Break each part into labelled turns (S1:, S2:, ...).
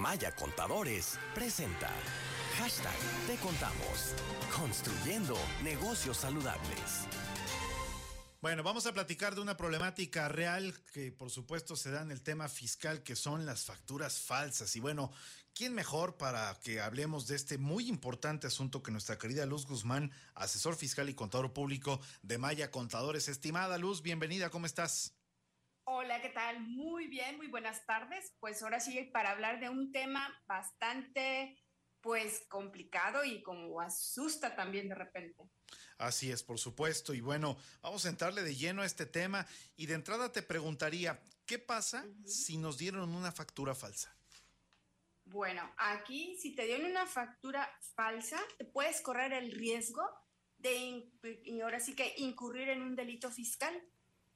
S1: Maya Contadores presenta Hashtag Te Contamos. Construyendo negocios saludables.
S2: Bueno, vamos a platicar de una problemática real que por supuesto se da en el tema fiscal, que son las facturas falsas. Y bueno, ¿quién mejor para que hablemos de este muy importante asunto que nuestra querida Luz Guzmán, asesor fiscal y contador público de Maya Contadores? Estimada Luz, bienvenida, ¿cómo estás?
S3: Hola, ¿qué tal? Muy bien, muy buenas tardes. Pues ahora sí, para hablar de un tema bastante, pues, complicado y como asusta también de repente.
S2: Así es, por supuesto. Y bueno, vamos a entrarle de lleno a este tema. Y de entrada te preguntaría, ¿qué pasa si nos dieron una factura falsa?
S3: Bueno, aquí si te dieron una factura falsa, te puedes correr el riesgo de, y ahora sí que incurrir en un delito fiscal.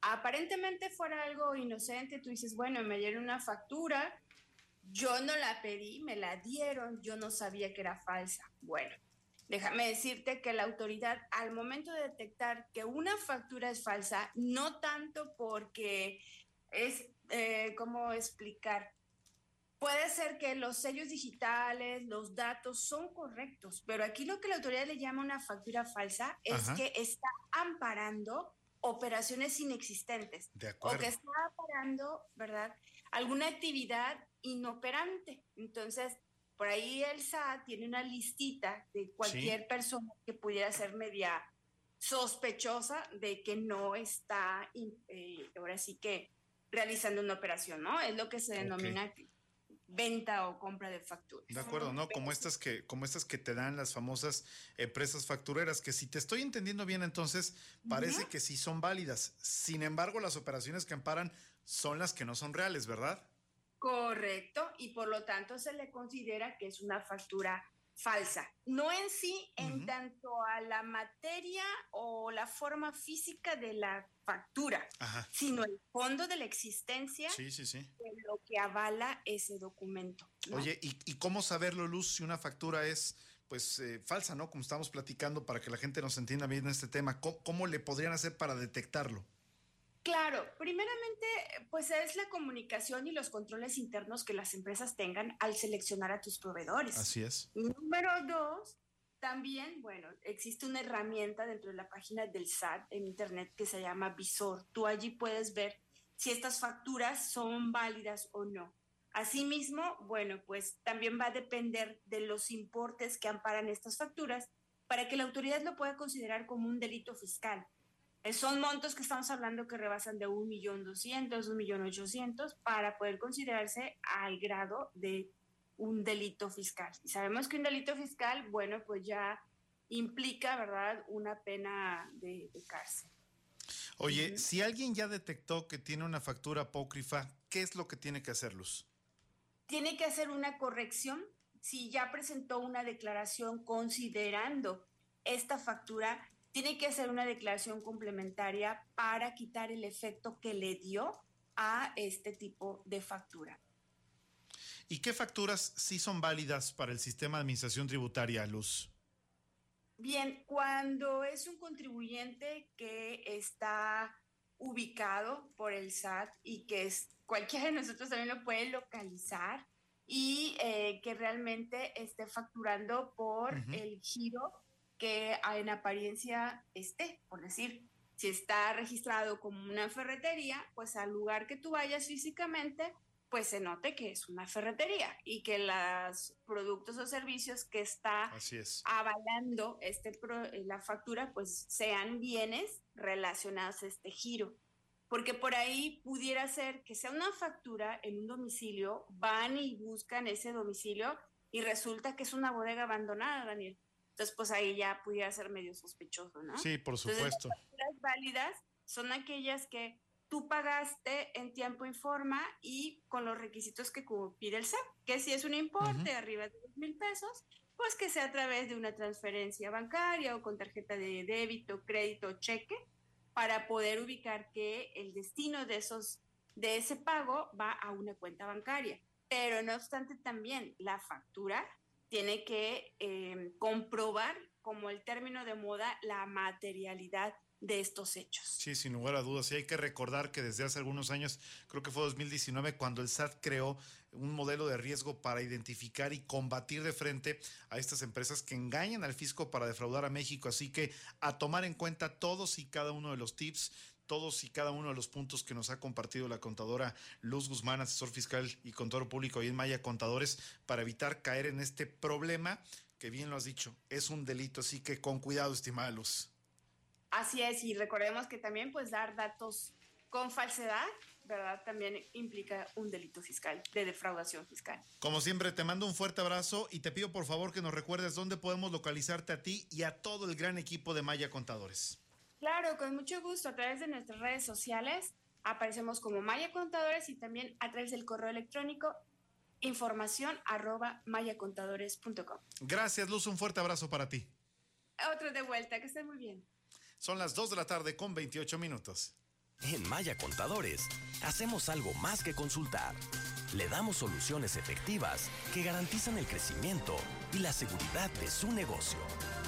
S3: Aparentemente fuera algo inocente, tú dices, bueno, me dieron una factura, yo no la pedí, me la dieron, yo no sabía que era falsa. Bueno, Déjame decirte que la autoridad al momento de detectar que una factura es falsa, no tanto porque es, eh, ¿cómo explicar? Puede ser que los sellos digitales, los datos son correctos, pero aquí lo que la autoridad le llama una factura falsa es que está amparando operaciones inexistentes o que está amparando, ¿verdad? Alguna actividad inoperante. Entonces, por ahí el SAT tiene una listita de cualquier persona que pudiera ser media sospechosa de que no está, eh, ahora sí que realizando una operación, ¿no? Es lo que se denomina venta o compra de facturas.
S2: De acuerdo, ¿no? Como estas que, como estas que te dan las famosas empresas factureras, que si te estoy entendiendo bien, entonces parece que sí son válidas. Sin embargo, las operaciones que amparan son las que no son reales, ¿verdad?
S3: Correcto, y por lo tanto se le considera que es una factura falsa. No en sí, en tanto a la materia o la forma física de la factura, sino el fondo de la existencia de lo que avala ese documento.
S2: Oye, ¿y, cómo saberlo, Luz, si una factura es pues eh, falsa, ¿no? Como estamos platicando para que la gente nos entienda bien en este tema, cómo le podrían hacer para detectarlo?
S3: Claro, primeramente, pues es la comunicación y los controles internos que las empresas tengan al seleccionar a tus proveedores.
S2: Así es.
S3: Número dos, también, bueno, existe una herramienta dentro de la página del SAT en Internet que se llama Visor. Tú allí puedes ver si estas facturas son válidas o no. Asimismo, bueno, pues también va a depender de los importes que amparan estas facturas para que la autoridad lo pueda considerar como un delito fiscal. Eh, son montos que estamos hablando que rebasan de un millón doscientos, un millón ochocientos para poder considerarse al grado de un delito fiscal. Y sabemos que un delito fiscal, bueno, pues ya implica, ¿verdad?, una pena de, cárcel.
S2: Oye, si alguien ya detectó que tiene una factura apócrifa, ¿qué es lo que tiene que hacer, Luz?
S3: Tiene que hacer una corrección. Si ya presentó una declaración considerando esta factura, tiene que hacer una declaración complementaria para quitar el efecto que le dio a este tipo de factura.
S2: ¿Y qué facturas sí son válidas para el sistema de administración tributaria, Luz?
S3: Bien, cuando es un contribuyente que está ubicado por el SAT y que es, cualquiera de nosotros también lo puede localizar y eh, que realmente esté facturando por el giro que en apariencia esté, por decir, si está registrado como una ferretería, pues al lugar que tú vayas físicamente, pues se note que es una ferretería y que los productos o servicios que está avalando este la factura, pues sean bienes relacionados a este giro. Porque por ahí pudiera ser que sea una factura en un domicilio, van y buscan ese domicilio y resulta que es una bodega abandonada, Daniel. Entonces, pues ahí ya pudiera ser medio sospechoso, ¿no?
S2: Sí, por supuesto.
S3: las válidas son aquellas que tú pagaste en tiempo y forma y con los requisitos que pide el SAT, que si es un importe arriba de dos mil pesos, pues que sea a través de una transferencia bancaria o con tarjeta de débito, crédito, cheque, para poder ubicar que el destino de esos de ese pago va a una cuenta bancaria. Pero no obstante también la factura tiene que em, comprobar como el término de moda la materialidad de estos hechos.
S2: Sí, sin lugar a dudas. Y hay que recordar que desde hace algunos años, creo que fue 2019, cuando el SAT creó un modelo de riesgo para identificar y combatir de frente a estas empresas que engañan al fisco para defraudar a México. Así que a tomar en cuenta todos y cada uno de los tips todos y cada uno de los puntos que nos ha compartido la contadora Luz Guzmán, asesor fiscal y contador público y en Maya Contadores, para evitar caer en este problema que bien lo has dicho, es un delito, así que con cuidado, estimada Luz.
S3: Así es, y recordemos que también pues dar datos con falsedad, ¿verdad? También implica un delito fiscal, de defraudación fiscal.
S2: Como siempre, te mando un fuerte abrazo y te pido por favor que nos recuerdes dónde podemos localizarte a ti y a todo el gran equipo de Maya Contadores.
S3: Claro, con mucho gusto, a través de nuestras redes sociales aparecemos como Maya Contadores y también a través del correo electrónico información arroba mayacontadores.com.
S2: Gracias, Luz, un fuerte abrazo para ti.
S3: Otro de vuelta, que estén muy bien.
S2: Son las 2 de la tarde con 28 minutos.
S1: En Maya Contadores, hacemos algo más que consultar. Le damos soluciones efectivas que garantizan el crecimiento y la seguridad de su negocio.